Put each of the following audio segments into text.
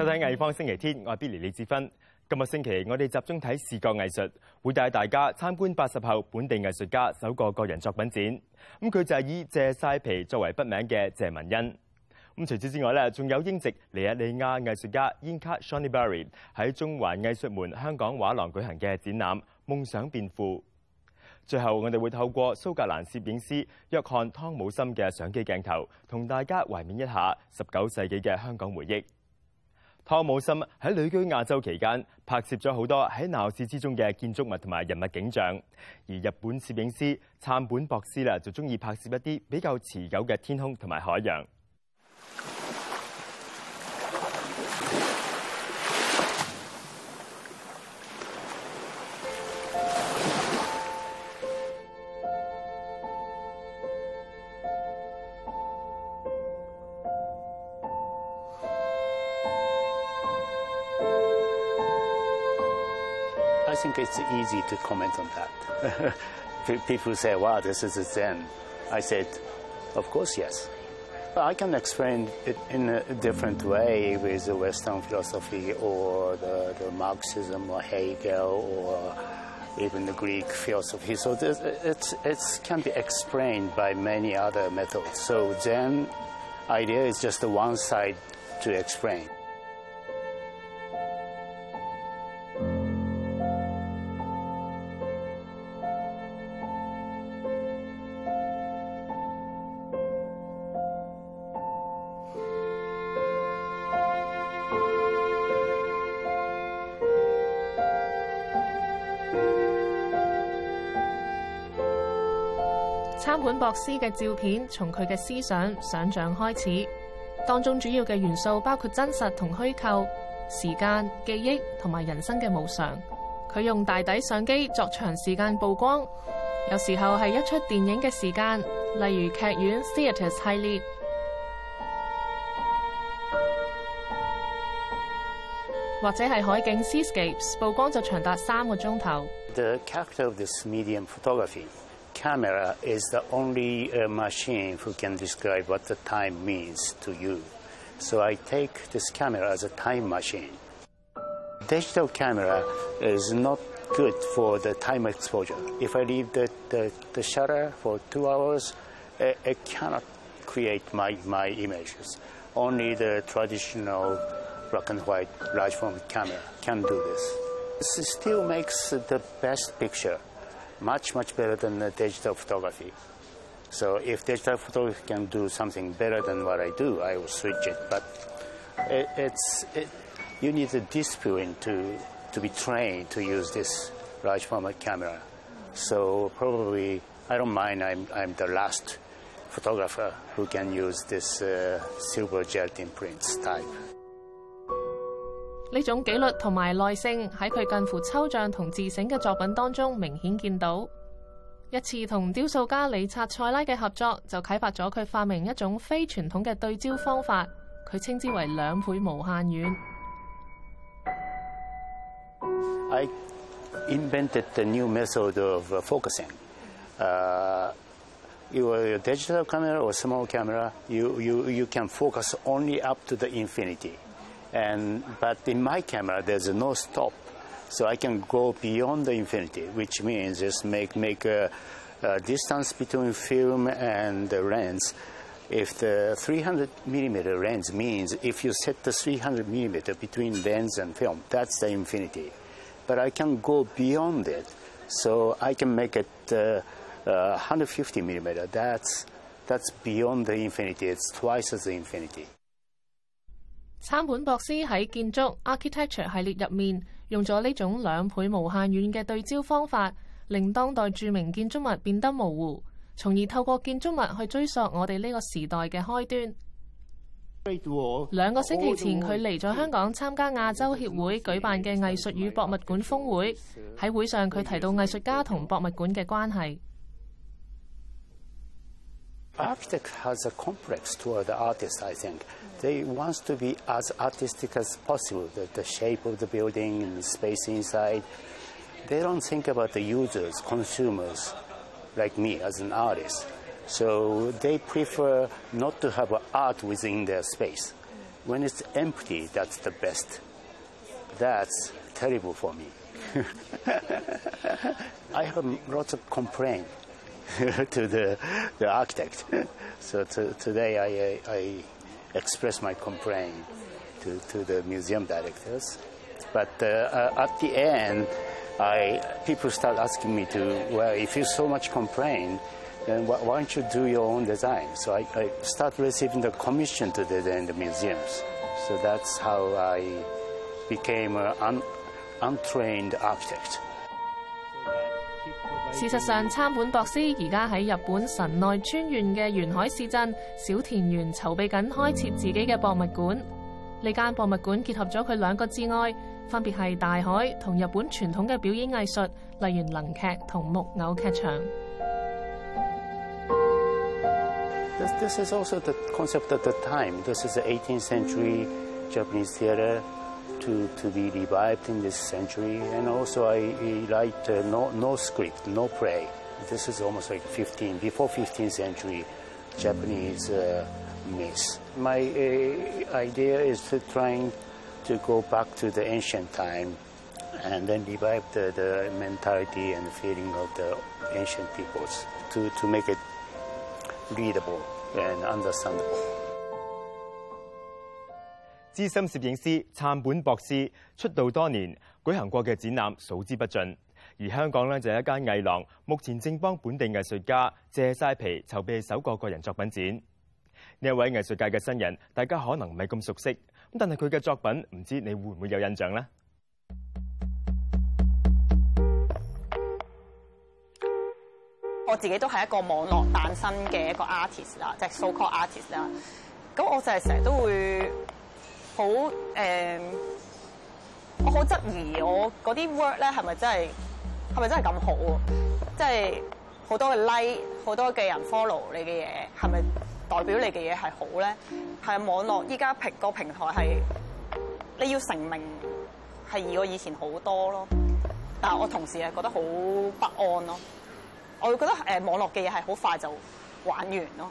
收睇藝方星期天，我係 Billy 李志芬。今日星期，我哋集中睇視覺藝術，會帶大家參觀八十後本地藝術家首個個人作品展。咁佢就係以謝晒皮作為筆名嘅謝文恩。咁除此之外咧，仲有英籍尼日利亞藝術家 i n k a s h o n e b a r r y 喺中环藝術門香港畫廊舉行嘅展覽《夢想變富》。最後，我哋會透過蘇格蘭攝影師約翰湯姆森嘅相機鏡頭，同大家懷缅一下十九世紀嘅香港回憶。汤姆森喺旅居亚洲期间，拍摄咗好多喺闹市之中嘅建筑物同埋人物景象，而日本摄影师杉本博士啦，就中意拍摄一啲比较持久嘅天空同埋海洋。think it's easy to comment on that. People say, wow, this is a Zen. I said, of course, yes. But I can explain it in a different way with the Western philosophy or the, the Marxism or Hegel or even the Greek philosophy. So it can be explained by many other methods. So Zen idea is just the one side to explain. 参管博斯嘅照片从佢嘅思想想象开始，当中主要嘅元素包括真实同虚构、时间、记忆同埋人生嘅无常。佢用大底相机作长时间曝光，有时候系一出电影嘅时间，例如剧院 （theatres） 系列，或者系海景 （scapes）。曝光就长达三个钟头。camera is the only uh, machine who can describe what the time means to you. So I take this camera as a time machine. Digital camera is not good for the time exposure. If I leave the, the, the shutter for two hours, it, it cannot create my, my images. Only the traditional black and white large format camera can do this. It still makes the best picture much, much better than digital photography. So if digital photography can do something better than what I do, I will switch it. But it, it's it, you need the discipline to to be trained to use this large format camera. So probably I don't mind. I'm I'm the last photographer who can use this uh, silver gel imprint type. 呢种纪律同埋耐性喺佢近乎抽象同自省嘅作品当中明显见到。一次同雕塑家理察塞拉嘅合作就启发咗佢发明一种非传统嘅对焦方法，佢称之为两倍无限远。I invented the new method of focusing. Uh, your digital camera or small camera, you you you can focus only up to the infinity. And, but in my camera, there's no stop. So I can go beyond the infinity, which means just make, make a, a distance between film and the lens if the 300 millimeter lens means if you set the 300 millimeter between lens and film, that's the infinity. But I can go beyond it, so I can make it uh, uh, 150 millimeter. That's that's beyond the infinity. It's twice as the infinity. 参本博斯喺建筑 architecture 系列入面用咗呢种两倍无限远嘅对焦方法，令当代著名建筑物变得模糊，从而透过建筑物去追溯我哋呢个时代嘅开端。两个星期前，佢嚟咗香港参加亚洲协会举办嘅艺术与博物馆峰会。喺会上，佢提到艺术家同博物馆嘅关系。architect has a complex toward the artist, I think. They wants to be as artistic as possible, the, the shape of the building and the space inside. They don't think about the users, consumers, like me as an artist. So they prefer not to have art within their space. When it's empty, that's the best. That's terrible for me. I have lots of complaints to the, the architect. so today I, I express my complaint to, to the museum directors. But uh, at the end, I, people start asking me to, well, if you so much complain, then why, why don't you do your own design? So I, I start receiving the commission to design the museums. So that's how I became an un, untrained architect. 事實上，參本博士而家喺日本神奈川縣嘅沿海市鎮小田原籌備緊開設自己嘅博物館。呢間博物館結合咗佢兩個之外，分別係大海同日本傳統嘅表演藝術，例如能劇同木偶劇場。to, to be revived in this century. And also I, I write uh, no, no script, no play. This is almost like 15, before 15th century Japanese uh, myths. My uh, idea is to trying to go back to the ancient time and then revive the, the mentality and feeling of the ancient peoples to, to make it readable and understandable. 资深摄影师杉本博士出道多年，举行过嘅展览数之不尽。而香港咧就系一间艺廊，目前正帮本地艺术家借晒皮筹备首个个人作品展。呢一位艺术界嘅新人，大家可能唔系咁熟悉，咁但系佢嘅作品唔知你会唔会有印象咧？我自己都系一个网络诞生嘅一个 artist 啦，即系 so called artist 啦。咁我就系成日都会。好誒，我好質疑我嗰啲 work 咧係咪真係係咪真係咁好？即係好多嘅 like，好多嘅人 follow 你嘅嘢，係咪代表你嘅嘢係好咧？係網絡依家平個平台係你要成名係易過以前好多咯，但我同時係覺得好不安咯。我覺得誒網絡嘅嘢係好快就玩完咯。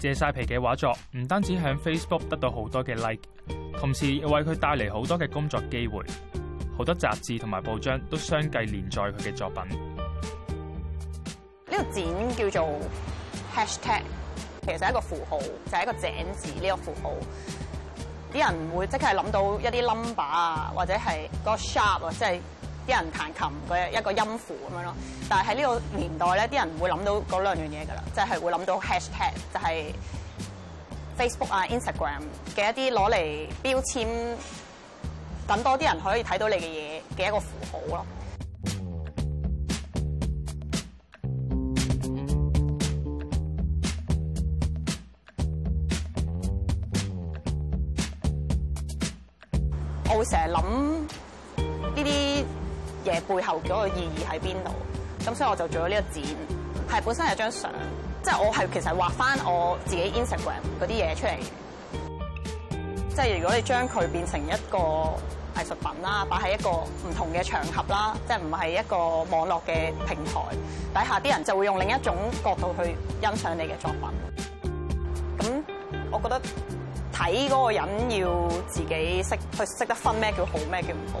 借晒皮嘅画作，唔单止喺 Facebook 得到好多嘅 like，同时又为佢带嚟好多嘅工作机会，好多杂志同埋报章都相继连载佢嘅作品。呢个展叫做 Hashtag，其实系一个符号，就系一个井字。呢个符号，啲人会即刻谂到一啲 number 啊，或者系个 sharp 啊，即系。啲人彈琴嘅一個音符咁樣咯，但係喺呢個年代咧，啲人唔會諗到嗰兩樣嘢噶啦，即係會諗到 hashtag，就係 Facebook 啊、Instagram 嘅一啲攞嚟標籤，等多啲人可以睇到你嘅嘢嘅一個符號咯。我成日諗。背後嗰個意義喺邊度？咁所以我就做咗呢個展，係本身係張相，即系我係其實畫翻我自己 Instagram 嗰啲嘢出嚟。即系如果你將佢變成一個藝術品啦，擺喺一個唔同嘅場合啦，即系唔係一個網絡嘅平台底下，啲人就會用另一種角度去欣賞你嘅作品。咁我覺得睇嗰個人要自己識去識得分咩叫好，咩叫唔好。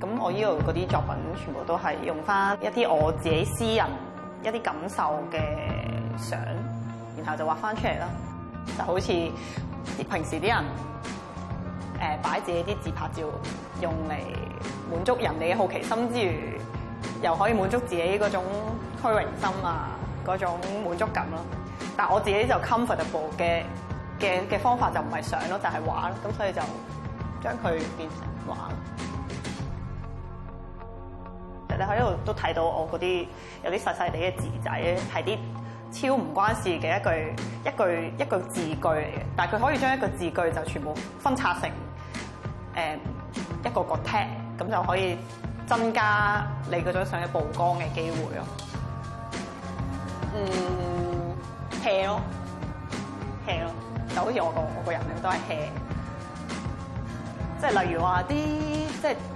咁我呢度嗰啲作品全部都係用翻一啲我自己私人一啲感受嘅相，然後就畫翻出嚟啦。就好似平時啲人誒擺自己啲自拍照，用嚟滿足人哋嘅好奇心之餘，又可以滿足自己嗰種虛榮心啊嗰種滿足感咯。但我自己就 comfortable 嘅嘅嘅方法就唔係相咯，就係畫咯。咁所以就將佢變成畫。你喺度都睇到我嗰啲有啲細細哋嘅字仔，係啲超唔關事嘅一句一句一句字句嚟嘅，但係佢可以將一個字句就全部分拆成誒一個個 tag，咁就可以增加你嗰種想嘅曝光嘅機會咯。嗯，heat 咯 heat 咯，就好似我個我個人咁，都係 h e a 即係例如話啲即係。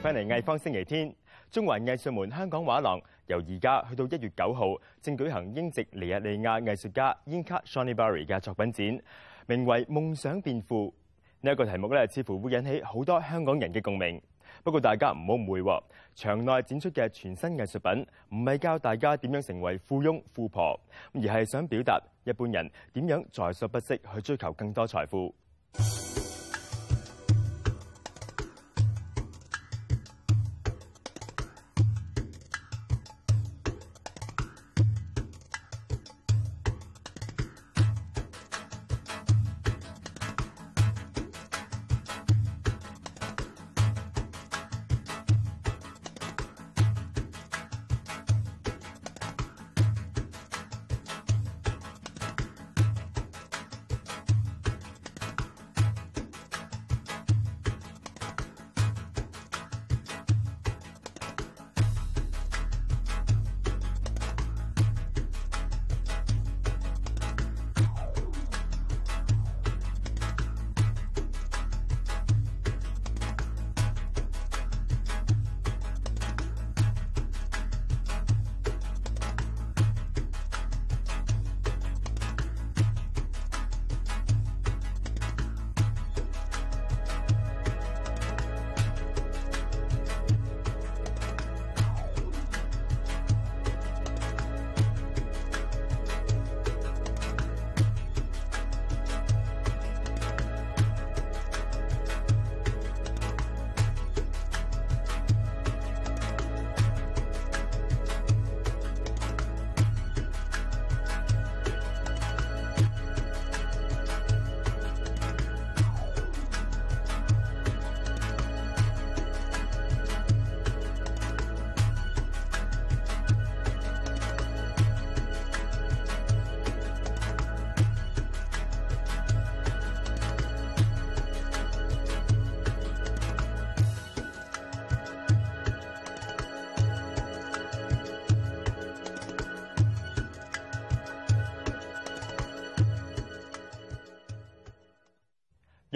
翻嚟《藝方星期天》，中環藝術門香港畫廊由而家去到一月九號，正舉行英籍尼日利亞藝術家 Inka n n s h o y Barry 嘅作品展，名為《夢想變富》。呢一個題目咧，似乎會引起好多香港人嘅共鳴。不過大家唔好誤會，场內展出嘅全新藝術品唔係教大家點樣成為富翁富婆，而係想表達一般人點樣在所不惜去追求更多財富。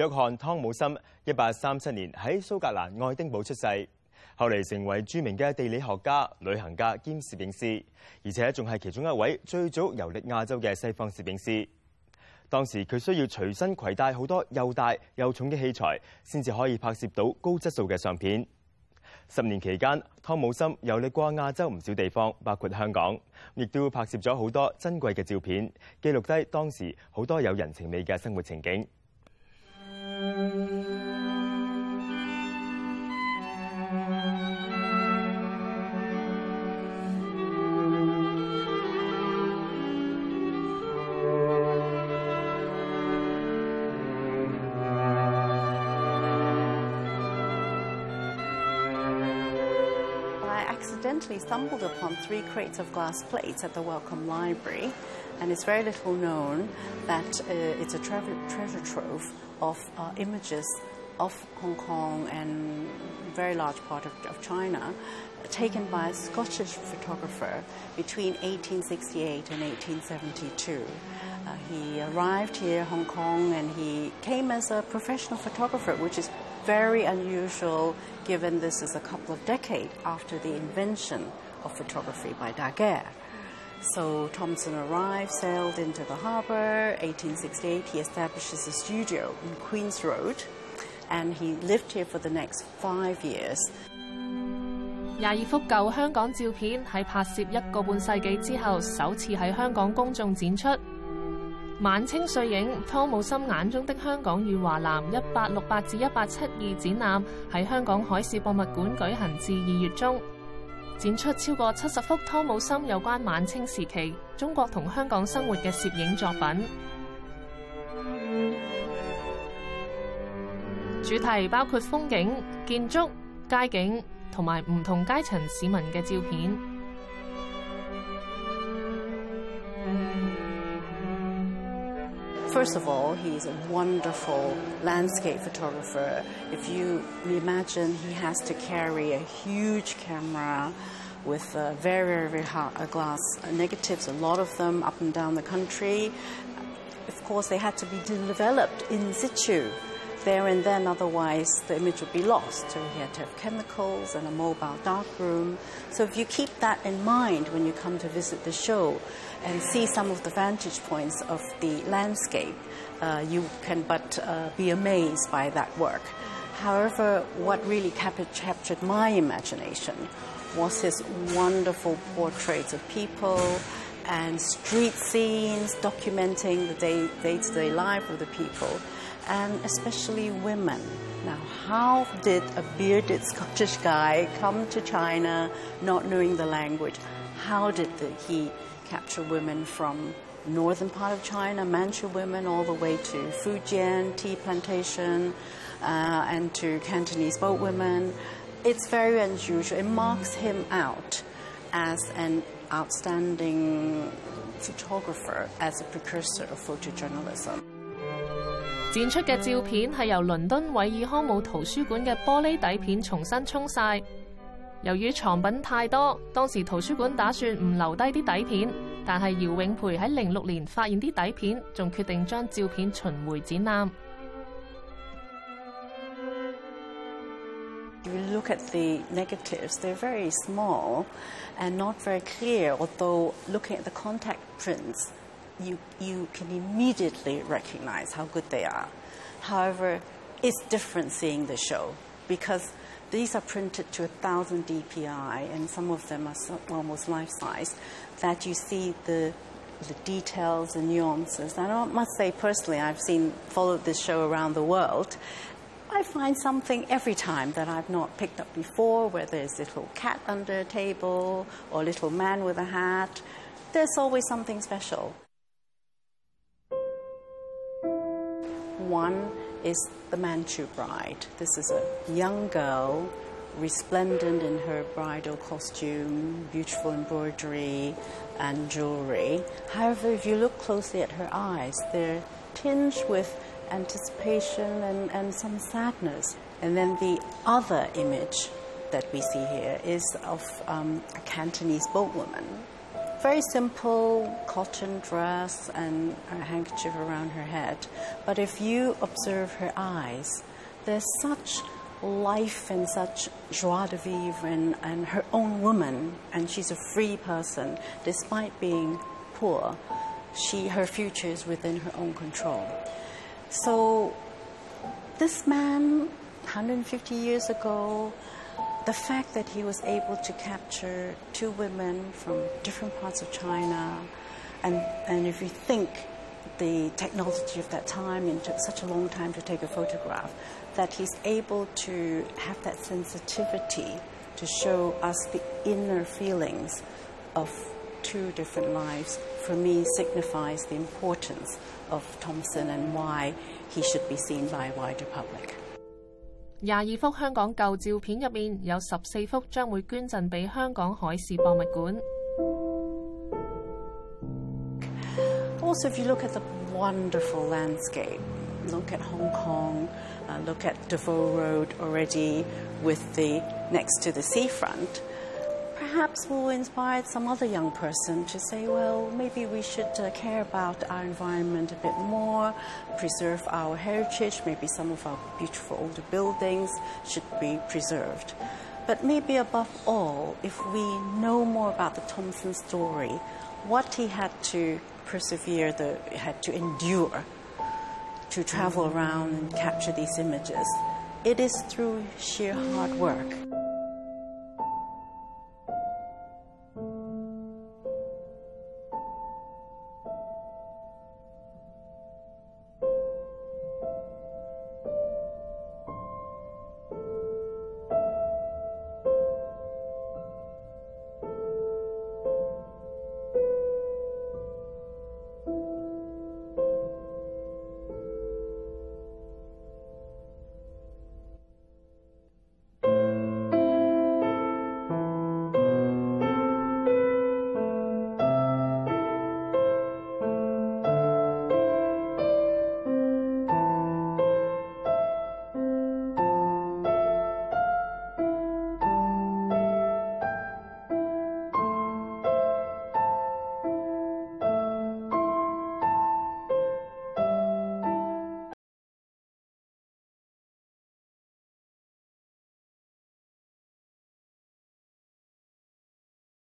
约翰汤姆森一八三七年喺苏格兰爱丁堡出世，后嚟成为著名嘅地理学家、旅行家兼摄影师，而且仲系其中一位最早游历亚洲嘅西方摄影师。当时佢需要随身携带好多又大又重嘅器材，先至可以拍摄到高质素嘅相片。十年期间，汤姆森游历过亚洲唔少地方，包括香港，亦都拍摄咗好多珍贵嘅照片，记录低当时好多有人情味嘅生活情景。accidentally stumbled upon three crates of glass plates at the Wellcome Library, and it's very little known that uh, it's a tre treasure trove of uh, images of Hong Kong and very large part of, of China taken by a Scottish photographer between 1868 and 1872. Uh, he arrived here, Hong Kong, and he came as a professional photographer, which is very unusual given this is a couple of decades after the invention of photography by Daguerre. So Thompson arrived, sailed into the harbour. 1868, he establishes a studio in Queen's Road, and he lived here for the next five years. 廿二幅旧香港照片喺拍摄一个半世纪之后，首次喺香港公众展出。晚清碎影《汤姆森眼中的香港与华南》一八六八至一八七二展览喺香港海事博物馆举行至二月中。展出超过七十幅汤姆森有关晚清时期中国同香港生活嘅摄影作品，主题包括风景、建筑、街景同埋唔同阶层市民嘅照片。First of all, he's a wonderful landscape photographer. If you imagine he has to carry a huge camera with very, very, very hard glass negatives, a lot of them up and down the country. Of course, they had to be developed in situ there and then, otherwise the image would be lost. So you had to have chemicals and a mobile darkroom. So if you keep that in mind when you come to visit the show and see some of the vantage points of the landscape, uh, you can but uh, be amazed by that work. However, what really cap- captured my imagination was his wonderful portraits of people and street scenes documenting the day to day life of the people and especially women. Now, how did a bearded Scottish guy come to China not knowing the language? How did the, he capture women from northern part of China, Manchu women, all the way to Fujian tea plantation uh, and to Cantonese boat women? It's very unusual. It marks him out as an outstanding photographer, as a precursor of photojournalism. 展出嘅照片係由倫敦維爾康姆圖書館嘅玻璃底片重新沖晒。由於藏品太多，當時圖書館打算唔留低啲底片，但係姚永培喺零六年發現啲底片，仲決定將照片循回展覽。you, you can immediately recognize how good they are. However, it's different seeing the show because these are printed to 1,000 dpi and some of them are so, almost life size, that you see the, the details and nuances. And I must say, personally, I've seen followed this show around the world. I find something every time that I've not picked up before, where there's little cat under a table or little man with a hat. There's always something special. One is the Manchu bride. This is a young girl, resplendent in her bridal costume, beautiful embroidery and jewelry. However, if you look closely at her eyes, they're tinged with anticipation and, and some sadness. And then the other image that we see here is of um, a Cantonese boatwoman very simple cotton dress and a handkerchief around her head. But if you observe her eyes, there's such life and such joie de vivre and, and her own woman, and she's a free person despite being poor. She, her future is within her own control. So, this man, 150 years ago, the fact that he was able to capture two women from different parts of China, and, and if you think the technology of that time and took such a long time to take a photograph, that he's able to have that sensitivity to show us the inner feelings of two different lives, for me, signifies the importance of Thompson and why he should be seen by a wider public. 廿二幅香港旧照片入面，有十四幅将会捐赠俾香港海事博物馆。Also, if you look at the wonderful landscape, look at Hong Kong, look at Davo Road already with the next to the seafront. perhaps will inspire some other young person to say, well, maybe we should uh, care about our environment a bit more, preserve our heritage, maybe some of our beautiful older buildings should be preserved. But maybe above all, if we know more about the Thompson story, what he had to persevere, the, had to endure to travel mm. around and capture these images, it is through sheer hard work.